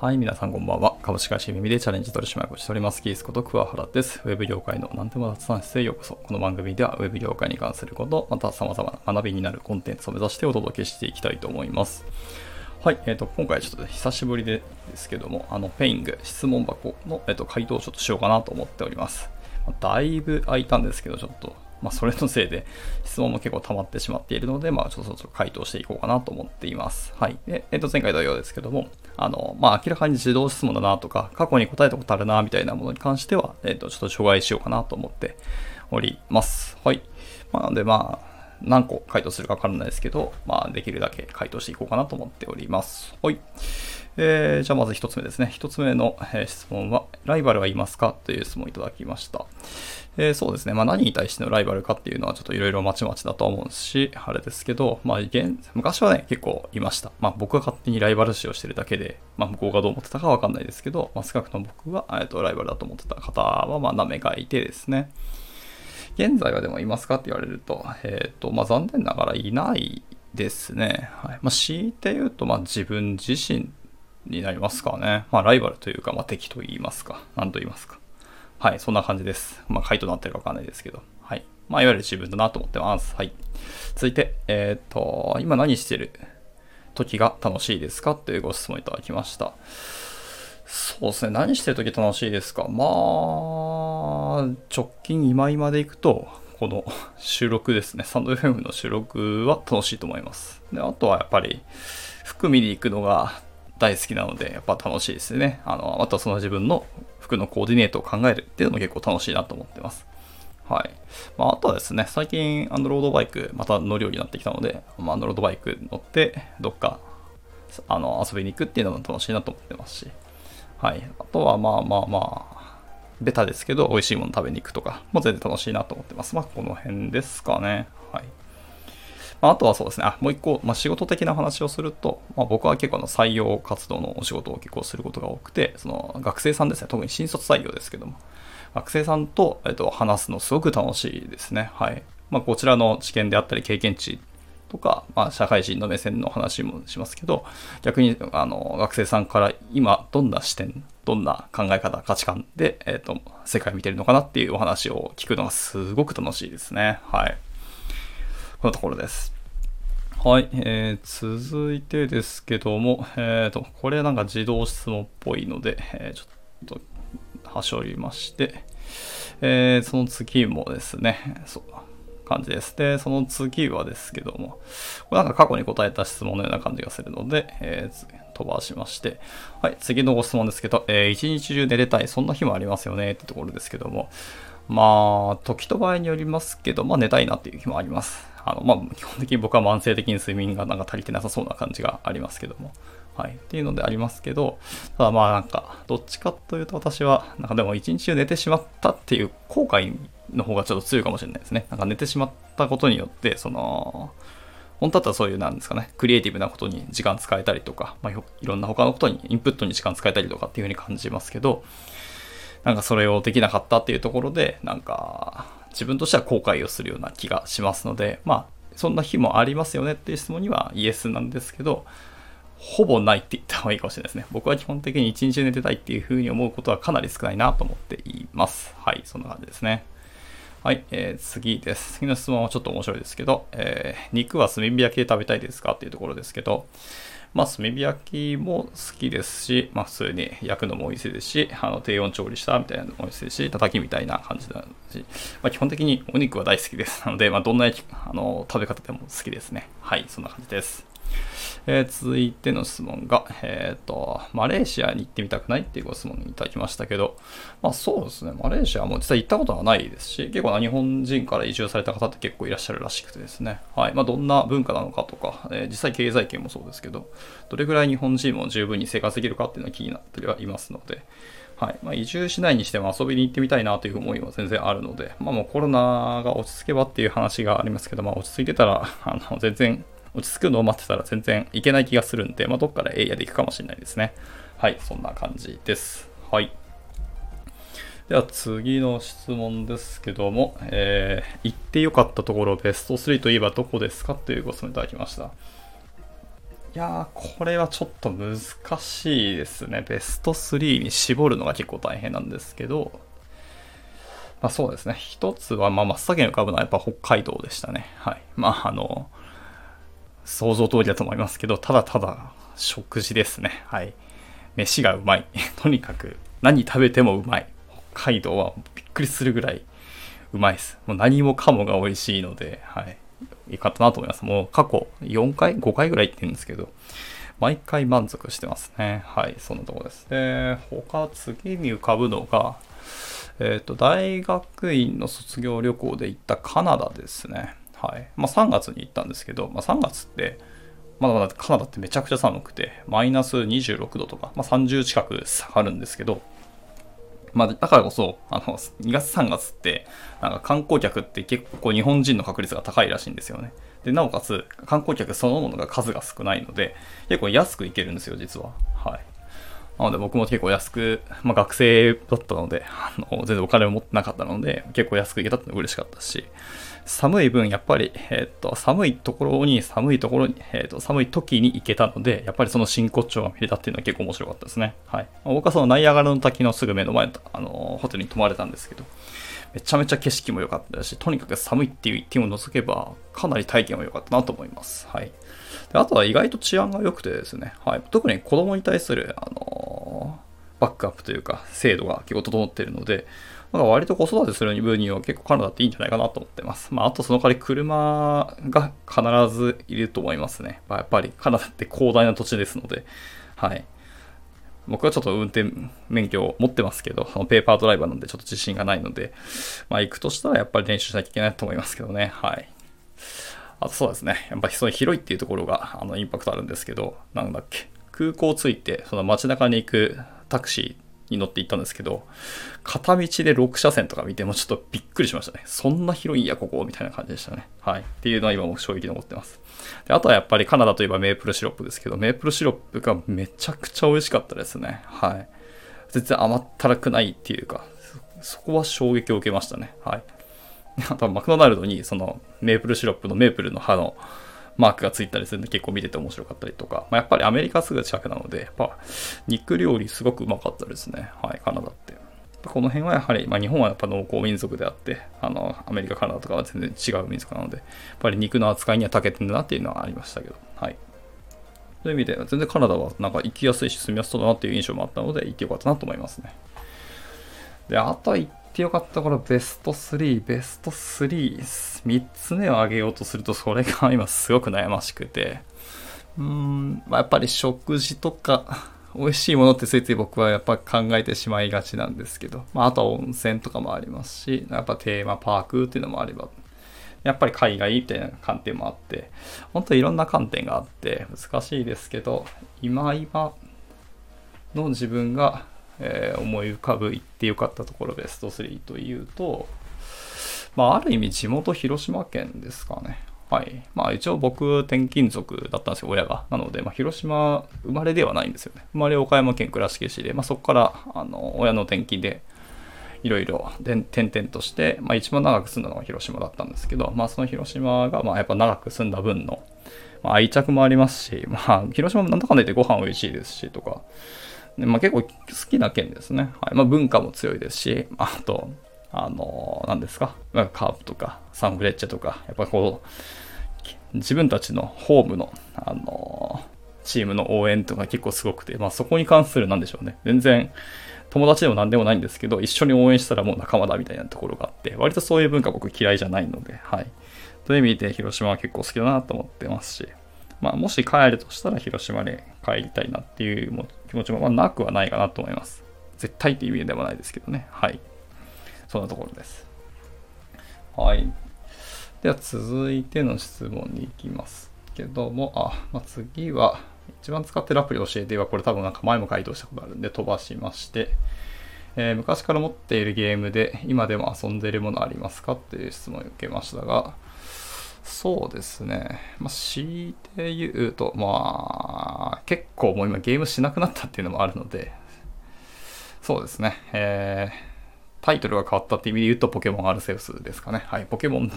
はい、皆さんこんばんは。株式会社耳でチャレンジ取締役をしております、キースこと桑原です。ウェブ業界の何でも雑談室へようこそ。この番組ではウェブ業界に関すること、また様々な学びになるコンテンツを目指してお届けしていきたいと思います。はい、えっ、と、今回ちょっと久しぶりでですけども、あの、ペイング質問箱の、えっと回答をちょっとしようかなと思っております。だいぶ空いたんですけど、ちょっと、まあ、それのせいで質問も結構溜まってしまっているので、まあ、ちょっとそろ回答していこうかなと思っています。はい。で、えっ、と、前回同様ですけども、あの、まあ、明らかに自動質問だなとか、過去に答えたことあるな、みたいなものに関しては、えっ、と、ちょっと除外しようかなと思っております。はい。まあ、なので、まあ、何個回答するかわからないですけど、まあ、できるだけ回答していこうかなと思っております。はい。えー、じゃあまず一つ目ですね。一つ目の、質問は、ライバルはいますか？という質問をいただきました。えーそうですね。まあ何に対してのライバルかっていうのはちょっといろいろまちまちだと思うし、あれですけど、まあ現、昔はね、結構いました。まあ僕が勝手にライバル視をしてるだけで、まあ向こうがどう思ってたかわかんないですけど、まあ少なくとも僕は、えっと、ライバルだと思ってた方は、まあ何名かいてですね。現在はでもいますかって言われると、えっ、と、まあ残念ながらいないですね。はい。まあ強いて言うと、まあ自分自身になりますかね。まあライバルというか、まあ敵と言いますか。何と言いますか。はい、そんな感じです。まあ回答になってるかわかんないですけど。はい。まあいわゆる自分だなと思ってます。はい。続いて、えっ、と、今何してる？時が楽しいですか？というご質問いただきました。そうですね。何してる時楽しいですか？まあ、直近今今でいくと、この 収録ですね。サンド FM の収録は楽しいと思います。で、あとはやっぱり、服見に行くのが大好きなので、やっぱ楽しいですね。あの、あとはその自分の服のコーディネートを考えるっていうのも結構楽しいなと思ってます。はい。まあ、あとはですね、最近、あの、ロードバイク、また乗るようになってきたので、まあ、あのロードバイク乗って、どっか、あの、遊びに行くっていうのも楽しいなと思ってますし、はい。あとは、まあまあまあ、ベタですけど、美味しいもの食べに行くとかも全然楽しいなと思ってます。まあ、この辺ですかね。まあ、あとはそうですね、あもう一個、まあ、仕事的な話をすると、まあ、僕は結構あの採用活動のお仕事を結構することが多くて、その学生さんですね、特に新卒採用ですけども、学生さんと、えっと、話すのすごく楽しいですね。はい。まあ、こちらの知見であったり経験値とか、まあ、社会人の目線の話もしますけど、逆にあの学生さんから今どんな視点、どんな考え方、価値観で、えっと世界を見てるのかなっていうお話を聞くのがすごく楽しいですね。はい。このところです。はい、えー、続いてですけども、えーと、これなんか自動質問っぽいので、えーちょっと、端折りまして、えーその次もですね、そう、感じです。で、その次はですけども、これなんか過去に答えた質問のような感じがするので、えー飛ばしまして、はい、次のご質問ですけど、えー一日中寝れたい、そんな日もありますよねってところですけども、まあ、時と場合によりますけど、まあ寝たいなっていう日もあります。あの、まあ、基本的に僕は慢性的に睡眠がなんか足りてなさそうな感じがありますけども。はい。っていうのでありますけど、ただまあなんか、どっちかというと私は、なんかでも一日中寝てしまったっていう後悔の方がちょっと強いかもしれないですね。なんか寝てしまったことによって、その、本当だったらそういうなんですかね、クリエイティブなことに時間使えたりとか、まあ、いろんな他のことに、インプットに時間使えたりとかっていうふうに感じますけど、なんかそれをできなかったっていうところで、なんか自分としては後悔をするような気がしますので、まあ、そんな日もありますよねっていう質問にはイエスなんですけど、ほぼないって言った方がいいかもしれないですね。僕は基本的に一日寝てたいっていうふうに思うことはかなり少ないなと思っています。はい、そんな感じですね。はい、えー次です。次の質問はちょっと面白いですけど、えー肉は炭火焼きで食べたいですかっていうところですけど、まあ、炭火焼きも好きですし、まあ、普通に焼くのも美味しいですし、あの低温調理したみたいなのも美味しいですし、叩きみたいな感じだし、まあ、基本的にお肉は大好きです。なので、まあ、どんな焼きあの食べ方でも好きですね。はい、そんな感じです。えー続いての質問が、えっ、と、マレーシアに行ってみたくないっていうご質問いただきましたけど、まあそうですね、マレーシアも実際行ったことはないですし、結構な日本人から移住された方って結構いらっしゃるらしくてですね、はい、まあどんな文化なのかとか、えー実際経済圏もそうですけど、どれぐらい日本人も十分に生活できるかっていうのが気になってはいますので、はい。まあ、移住しないにしても遊びに行ってみたいなという思いは全然あるので、まあ、もうコロナが落ち着けばっていう話がありますけど、まあ、落ち着いてたら、あの全然落ち着くのを待ってたら全然いけない気がするんで、まあ、どっからエイヤで行くかもしれないですね。はい、そんな感じです。はい。では次の質問ですけども、えー行ってよかったところベスト3といえばどこですかというご質問いただきました。いやー、これはちょっと難しいですね。ベスト3に絞るのが結構大変なんですけど、まあそうですね。一つは、まあ真っ先に浮かぶのはやっぱ北海道でしたね。はい。まああの、想像通りだと思いますけど、ただただ食事ですね。はい。飯がうまい。とにかく何食べてもうまい。北海道はびっくりするぐらいうまいです。もう何もかもが美味しいので、はい。いいかったなと思います。もう過去4回 ?5 回ぐらい行ってるんですけど、毎回満足してますね。はい、そのとこです。で、他次に浮かぶのが、えっ、ー、と、大学院の卒業旅行で行ったカナダですね。はい。まあ3月に行ったんですけど、まあ3月って、まだまだカナダってめちゃくちゃ寒くて、マイナス26度とか、まあ30近く下がるんですけど、まあ、だからこそ、あの、2月3月って、なんか観光客って結構日本人の確率が高いらしいんですよね。で、なおかつ、観光客そのものが数が少ないので、結構安く行けるんですよ、実は。はい。なので僕も結構安く、まあ学生だったので、あの、全然お金を持ってなかったので、結構安く行けたって嬉しかったし、寒い分、やっぱり、えっ、と、寒いところに、寒いところに、えっ、と、寒い時に行けたので、やっぱりその真骨頂が見れたっていうのは結構面白かったですね。はい。僕はそのナイアガラの滝のすぐ目の前の、あの、ホテルに泊まれたんですけど、めちゃめちゃ景色も良かったし、とにかく寒いっていう一点を除けば、かなり体験は良かったなと思います。はい。であとは意外と治安が良くてですね、はい。特に子供に対する、あのバックアップというか、制度が結構整っているので、なんか割と子育てする分には結構カナダっていいんじゃないかなと思ってます。まあ、あとその代わり車が必ずいると思いますね。まあ、やっぱりカナダって広大な土地ですので、はい。僕はちょっと運転免許を持ってますけど、そのペーパードライバーなんでちょっと自信がないので、まあ行くとしたらやっぱり練習しなきゃいけないと思いますけどね。はい。あとそうですね。やっぱその広いっていうところがあのインパクトあるんですけど、なんだっけ。空港着いて、その街中に行くタクシー、に乗って行ったんですけど、片道で6車線とか見てもちょっとびっくりしましたね。そんな広いんや、ここ、みたいな感じでしたね。はい。っていうのは今も衝撃残ってます。であとはやっぱりカナダといえばメープルシロップですけど、メープルシロップがめちゃくちゃ美味しかったですね。はい。全然甘ったらくないっていうか、そこは衝撃を受けましたね。はい。あとマクドナルドにそのメープルシロップのメープルの葉のマークがついたりするんで結構見てて面白かったりとか、まあ、やっぱりアメリカすぐ近くなので、やっぱ肉料理すごくうまかったですね。はい、カナダって。この辺はやはり、まあ、日本はやっぱ農耕民族であって、あの、アメリカ、カナダとかは全然違う民族なので、やっぱり肉の扱いには長けてるなっていうのはありましたけど、はい。そういう意味で、全然カナダはなんか行きやすいし住みやすそうだなっていう印象もあったので、行ってよかったなと思いますね。で、あとは行ってよかったこれベスト3、ベスト3、3つ目を挙げようとすると、それが今すごく悩ましくて、うーん、まあ、やっぱり食事とか、美味しいものってついつい僕はやっぱ考えてしまいがちなんですけど、まあ、あとは温泉とかもありますし、やっぱテーマパークっていうのもあれば、やっぱり海外みたいな観点もあって、本当いろんな観点があって難しいですけど、今今の自分がえー、思い浮かぶ行ってよかったところベスト3というと、まあ、ある意味地元広島県ですかね。はい。まあ一応僕転勤族だったんですよ、親が。なので、まあ、広島生まれではないんですよね。生まれ岡山県倉敷市で、まあ、そこからあの親の転勤でいろいろ転々として、まあ、一番長く住んだのが広島だったんですけど、まあ、その広島がまあやっぱ長く住んだ分の、まあ、愛着もありますし、まあ、広島もなんだかんだ言ってご飯美味しいですしとか、まあ、結構好きな県ですね。はいまあ、文化も強いですし、あと、あの何ですか、ま、カープとかサンフレッチェとか、やっぱこう、自分たちのホームの、あのチームの応援とか結構すごくて、まあ、そこに関するなんでしょうね。全然、友達でも何でもないんですけど、一緒に応援したらもう仲間だみたいなところがあって、割とそういう文化僕嫌いじゃないので、はい。という意味で広島は結構好きだなと思ってますし、まあ、もし帰るとしたら広島で帰りたいなっていう気持ちもまなくはないかなと思います。絶対っていう意味ではないですけどね。はい。そんなところです。はい。では続いての質問に行きますけども、あ、まあ、次は、一番使ってるアプリ教えては、これ多分なんか前も回答したことあるんで飛ばしまして、えー、昔から持っているゲームで今でも遊んでいるものありますか？っていう質問を受けましたが、そうですね。まあ、強いて言うと、まあ、結構もう今ゲームしなくなったっていうのもあるので、そうですね。えー、タイトルが変わったって意味で言うと、ポケモンアルセウスですかね。はい、ポケモン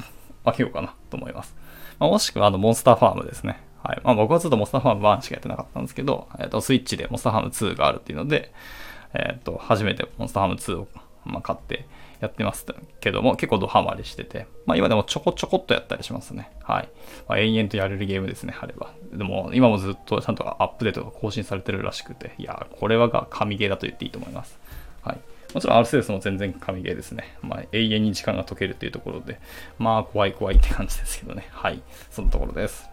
あげようかなと思います。まあ、もしくは、あの、モンスターファームですね。はい。まあ僕はずっとモンスターファーム1しかやってなかったんですけど、えっ、ー、と、スイッチでモンスターファーム2があるっていうので、えっ、ー、と、初めてモンスターファーム2を、まあ、買ってやってますけども、結構ドハマりしてて、まあ今でもちょこちょこっとやったりしますね。はい。まあ、延々とやれるゲームですね、あれば。でも今もずっとちゃんとアップデートが更新されてるらしくて、いや、これはが神ゲーだと言っていいと思います。はい。もちろんアルセウスも全然神ゲーですね。まあ、永遠に時間が解けるっていうところで、まあ、怖い怖いって感じですけどね。はい。そのところです。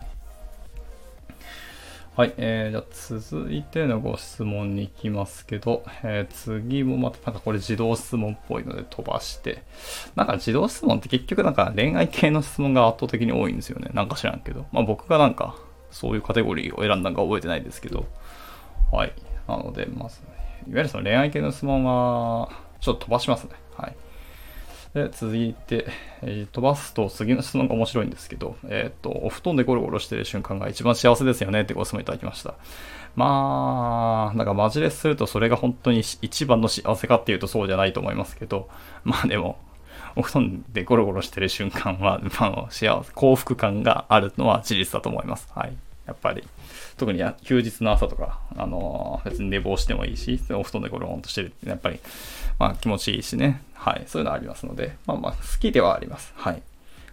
はい、えー、じゃあ続いてのご質問に行きますけど、えー、次もまたなんかこれ自動質問っぽいので飛ばして、なんか自動質問って結局なんか恋愛系の質問が圧倒的に多いんですよね。なんか知らんけど。まあ僕がなんかそういうカテゴリーを選んだのか覚えてないですけど、はい。なので、まず、いわゆるその恋愛系の質問は、ちょっと飛ばしますね。はい。で、続いて、えー、飛ばすと次の質問が面白いんですけど、えっ、ー、と、お布団でゴロゴロしてる瞬間が一番幸せですよねってご質問いただきました。まあ、なんかマジレスするとそれが本当に一番の幸せかっていうとそうじゃないと思いますけど、まあでも、お布団でゴロゴロしてる瞬間は、まあ、幸せ、幸福感があるのは事実だと思います。はい。やっぱり。特に休日の朝とか、あのー、別に寝坊してもいいし、お布団でゴロンとしてるってやっぱり、まあ気持ちいいしね。はい。そういうのありますので、まあまあ好きではあります。はい。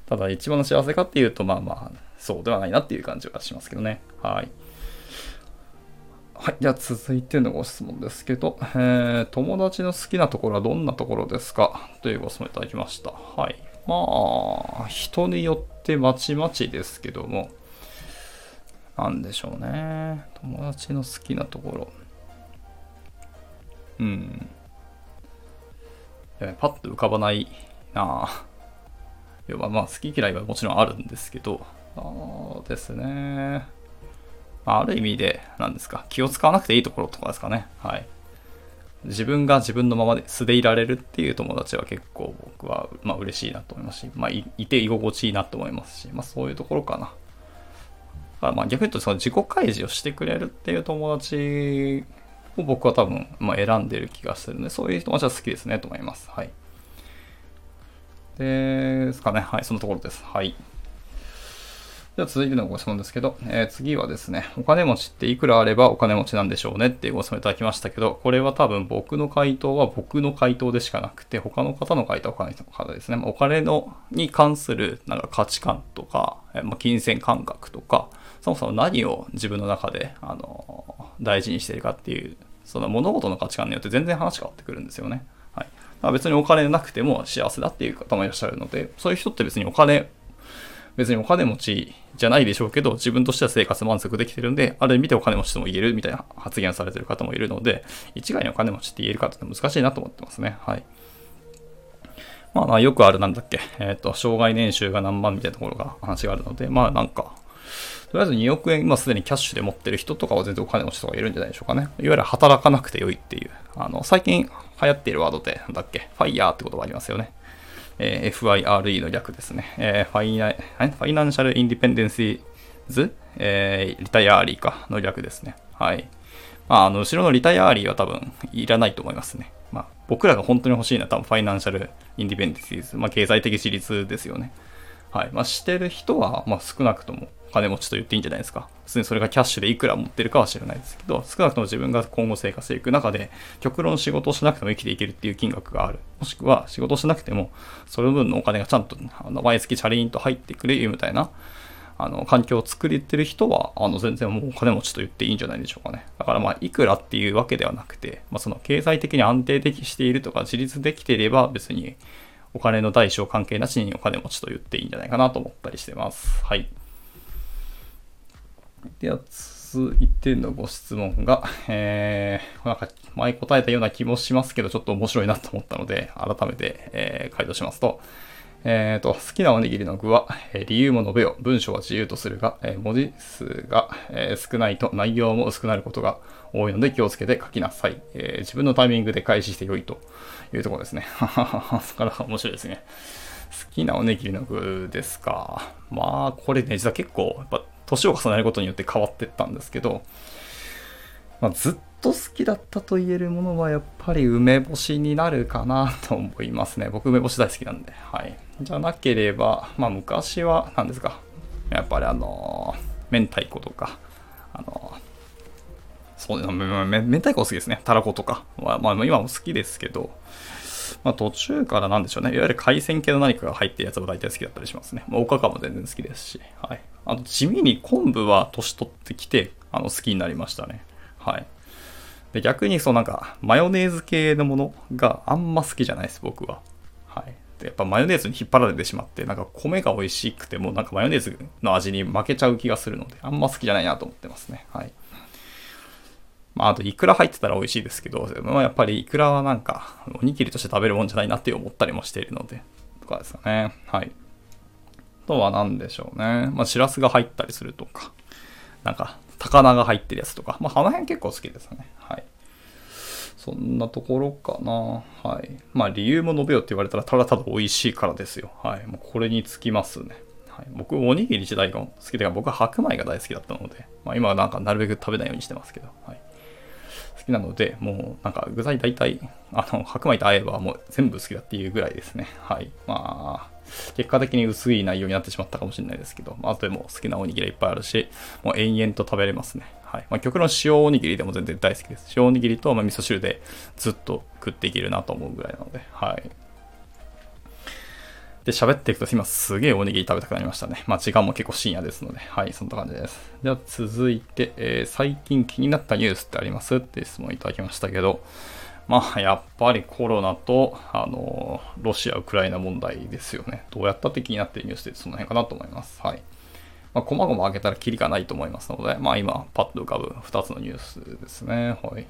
ただ一番の幸せかっていうと、まあまあ、そうではないなっていう感じはしますけどね。はい。はい。じゃあ続いてのご質問ですけど、えー、友達の好きなところはどんなところですか？というご質問いただきました。はい。まあ、人によってまちまちですけども、なんでしょうね。友達の好きなところ。うん。パッと浮かばないなぁ。要はまあ好き嫌いはもちろんあるんですけど、そうですね。ある意味で、何ですか、気を使わなくていいところとかですかね。はい。自分が自分のままで素でいられるっていう友達は結構僕は、まあ嬉しいなと思いますし、まあいて居心地いいなと思いますし、まあそういうところかな。まあ逆に言うとその自己開示をしてくれるっていう友達を僕は多分、まあ、選んでる気がするので、そういう友達は好きですねと思います。はい。ですかね。はい、そのところです。はい。では続いてのご質問ですけど、えー、次はですね、お金持ちっていくらあればお金持ちなんでしょうねっていうご質問いただきましたけど、これは多分僕の回答は僕の回答でしかなくて、他の方の回答は他の人の方ですね。まお金のに関するなんか価値観とか、え、まあ、金銭感覚とか、そもそも何を自分の中で、あの、大事にしているかっていう、その物事の価値観によって全然話変わってくるんですよね。はい。だから別にお金なくても幸せだっていう方もいらっしゃるので、そういう人って別にお金、別にお金持ちじゃないでしょうけど、自分としては生活満足できてるんで、ある意味でお金持ちとも言えるみたいな発言されてる方もいるので、一概にお金持ちって言えるかって難しいなと思ってますね。はい。まあ、よくあるなんだっけ、えっ、ー、と、障害年収が何万みたいなところが話があるので、まあなんか、とりあえず2億円今すでにキャッシュで持ってる人とかは全然お金持ちとかいるんじゃないでしょうかね。いわゆる働かなくてよいっていう。あの、最近流行っているワードで、なんだっけ、 FIRE って言葉ありますよね。えー、FIRE の略ですね。えー、ファイナ Financial Independence、えー、 Retire Early かの略ですね。はい。まあ、あの、後ろの Retire Early は多分いらないと思いますね。まあ、僕らが本当に欲しいのは多分 Financial Independence、まあ、経済的自立ですよね。はい。まあ、してる人は、まあ、少なくとも金持ちと言っていいんじゃないですか。普通にそれがキャッシュでいくら持ってるかは知らないですけど、少なくとも自分が今後生活していく中で、極論仕事をしなくても生きていけるっていう金額がある。もしくは仕事しなくても、その分のお金がちゃんと、あの、毎月チャリンと入ってくれるみたいな、あの、環境を作れてる人は、あの、全然もうお金持ちと言っていいんじゃないでしょうかね。だからまあ、いくらっていうわけではなくて、まあ、その経済的に安定的しているとか、自立できていれば別に、お金の大小関係なしにお金持ちと言っていいんじゃないかなと思ったりしてます。はい。では続いてのご質問が、えー、なんか前答えたような気もしますけど、ちょっと面白いなと思ったので、改めて、えー、回答しますと、えーと、好きなおにぎりの具は、え、理由も述べよ。文章は自由とするが、え、文字数が、え、少ないと内容も薄くなることが多いので気をつけて書きなさい。え自分のタイミングで開始して良いというところですね。はははそこから面白いですね。好きなおにぎりの具ですか。まあ、これね、実は結構、やっぱ年を重ねることによって変わってったんですけど、まあ、ずっと好きだったと言えるものはやっぱり梅干しになるかなと思いますね。僕梅干し大好きなんで。はい。じゃなければ、まあ昔は何ですか。やっぱりあの、明太子とか、あの、そう、め明太子好きですね。たらことか。まあ、まあ、今も好きですけど、まあ、途中からなんでしょうね。いわゆる海鮮系の何かが入ってるやつは大体好きだったりしますね。まあ、おかかも全然好きですし。はい。あと、地味に昆布は年取ってきて、あの、好きになりましたね。はい。で、逆にそうなんか、マヨネーズ系のものがあんま好きじゃないです、僕は。はい。で、やっぱマヨネーズに引っ張られてしまって、なんか米が美味しくても、なんかマヨネーズの味に負けちゃう気がするので、あんま好きじゃないなと思ってますね。はい。まあ、あと、イクラ入ってたら美味しいですけど、まあ、やっぱりイクラはなんか、おにぎりとして食べるもんじゃないなって思ったりもしているので、とかですかね。はい。あとは何でしょうね。まあ、しらすが入ったりするとか、なんか、高菜が入ってるやつとか、まあ、花辺結構好きですね。はい。そんなところかな。はい。まあ、理由も述べようって言われたら、ただただ美味しいからですよ。はい。もうこれにつきますね。はい、僕、おにぎり自体が好きで、僕は白米が大好きだったので、まあ、今はなんかなるべく食べないようにしてますけど、はい。好きなので、もうなんか具材大体、あの、白米と合えばもう全部好きだっていうぐらいですね。はい。まあ、結果的に薄い内容になってしまったかもしれないですけど、まあ、とでも好きなおにぎりはいっぱいあるし、もう延々と食べれますね。はい。まあ、極論塩おにぎりでも全然大好きです。塩おにぎりと、ま、味噌汁でずっと食っていけるなと思うぐらいなので、はい。で、喋っていくと今すげえおにぎり食べたくなりましたね。まあ時間も結構深夜ですので、はい、そんな感じです。では続いて、えー、最近気になったニュースってあります？って質問いただきましたけど、まあやっぱりコロナと、あのー、ロシア・ウクライナ問題ですよね。どうやったって気になってるニュースでその辺かなと思います。はい。まあ、細々開けたらキリがないと思いますので、まあ今パッと浮かぶ2つのニュースですね。はい。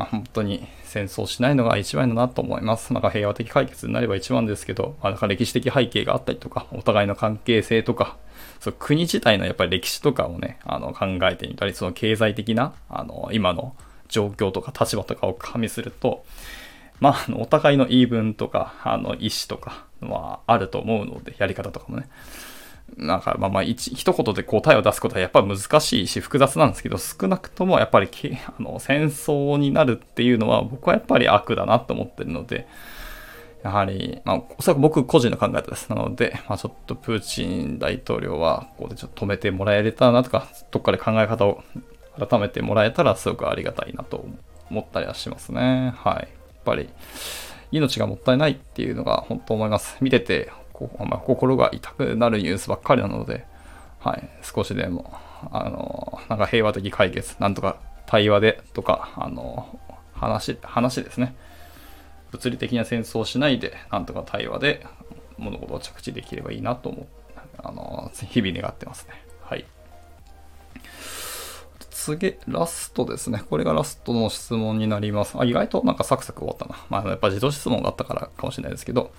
まあ、本当に戦争しないのが一番だなと思います。なんか平和的解決になれば一番ですけど、まあ、なんか歴史的背景があったりとか、お互いの関係性とか、そう国自体のやっぱり歴史とかをね、あの考えてみたり、その経済的な、あの、今の状況とか立場とかを加味すると、まあ、お互いの言い分とか、あの、意思とかはあると思うので、やり方とかもね。なんか、まあまあ一、一言で答えを出すことはやっぱり難しいし複雑なんですけど、少なくともやっぱり あの戦争になるっていうのは僕はやっぱり悪だなと思ってるので、やはり、まあ、おそらく僕個人の考え方です。なので、まあちょっとプーチン大統領は、ここでちょっと止めてもらえれたらなとか、どっかで考え方を改めてもらえたらすごくありがたいなと思ったりはしますね。はい。やっぱり、命がもったいないっていうのが本当思います。見ててまあ、心が痛くなるニュースばっかりなので、はい、少しでも、あの、なんか平和的解決、なんとか対話でとか、あの、話、話ですね。物理的な戦争をしないで、なんとか対話で物事を着地できればいいなと思う、あの、日々願ってますね。はい。次、ラストですね。これがラストの質問になります。あ、意外となんかサクサク終わったな。まあ、やっぱ自動質問があったからかもしれないですけど、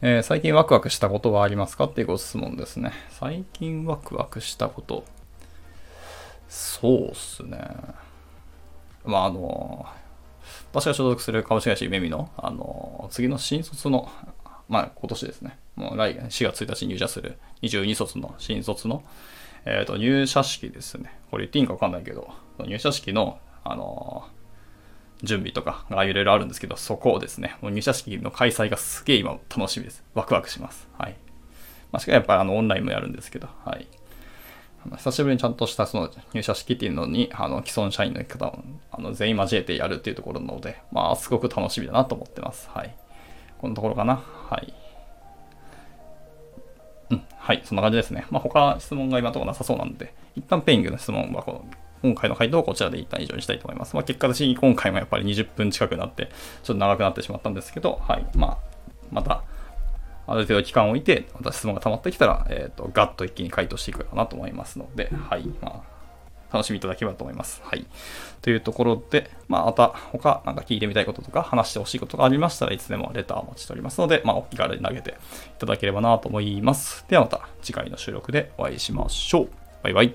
えー、最近ワクワクしたことはありますかっていうご質問ですね。最近ワクワクしたこと。そうっすね。まあ、あの、私が所属する株式会社ゆめみの、あの、次の新卒の、まあ、今年ですね。もう来4月1日に入社する22卒の新卒の、えっ、ー、と、入社式ですね。これ言っていいんかわかんないけど、入社式の、あの準備とかがいろいろあるんですけど、そこをですね、もう入社式の開催がすげえ今楽しみです。ワクワクします。はい。まあ、しかもやっぱりあのオンラインもやるんですけど、はい。久しぶりにちゃんとしたその入社式っていうのに、あの、既存社員の方をあの全員交えてやるっていうところなので、まあ、すごく楽しみだなと思ってます。はい。このところかな。はい。うん。はい。そんな感じですね。まあ、他質問が今のところなさそうなんで、一旦ペイングの質問はこの今回の回答をこちらで一旦以上にしたいと思います。まあ、結果的に今回もやっぱり20分近くなって、ちょっと長くなってしまったんですけど、はい。まあ、また、ある程度期間を置いて、また質問が溜まってきたら、えっ、ー、と、ガッと一気に回答していくかなと思いますので、はい。まあ、楽しみいただければと思います。はい。というところで、まあ、また他なんか聞いてみたいこととか話してほしいことがありましたらいつでもレターお待ちしておりますので、まあ、お気軽に投げていただければなと思います。ではまた次回の収録でお会いしましょう。バイバイ。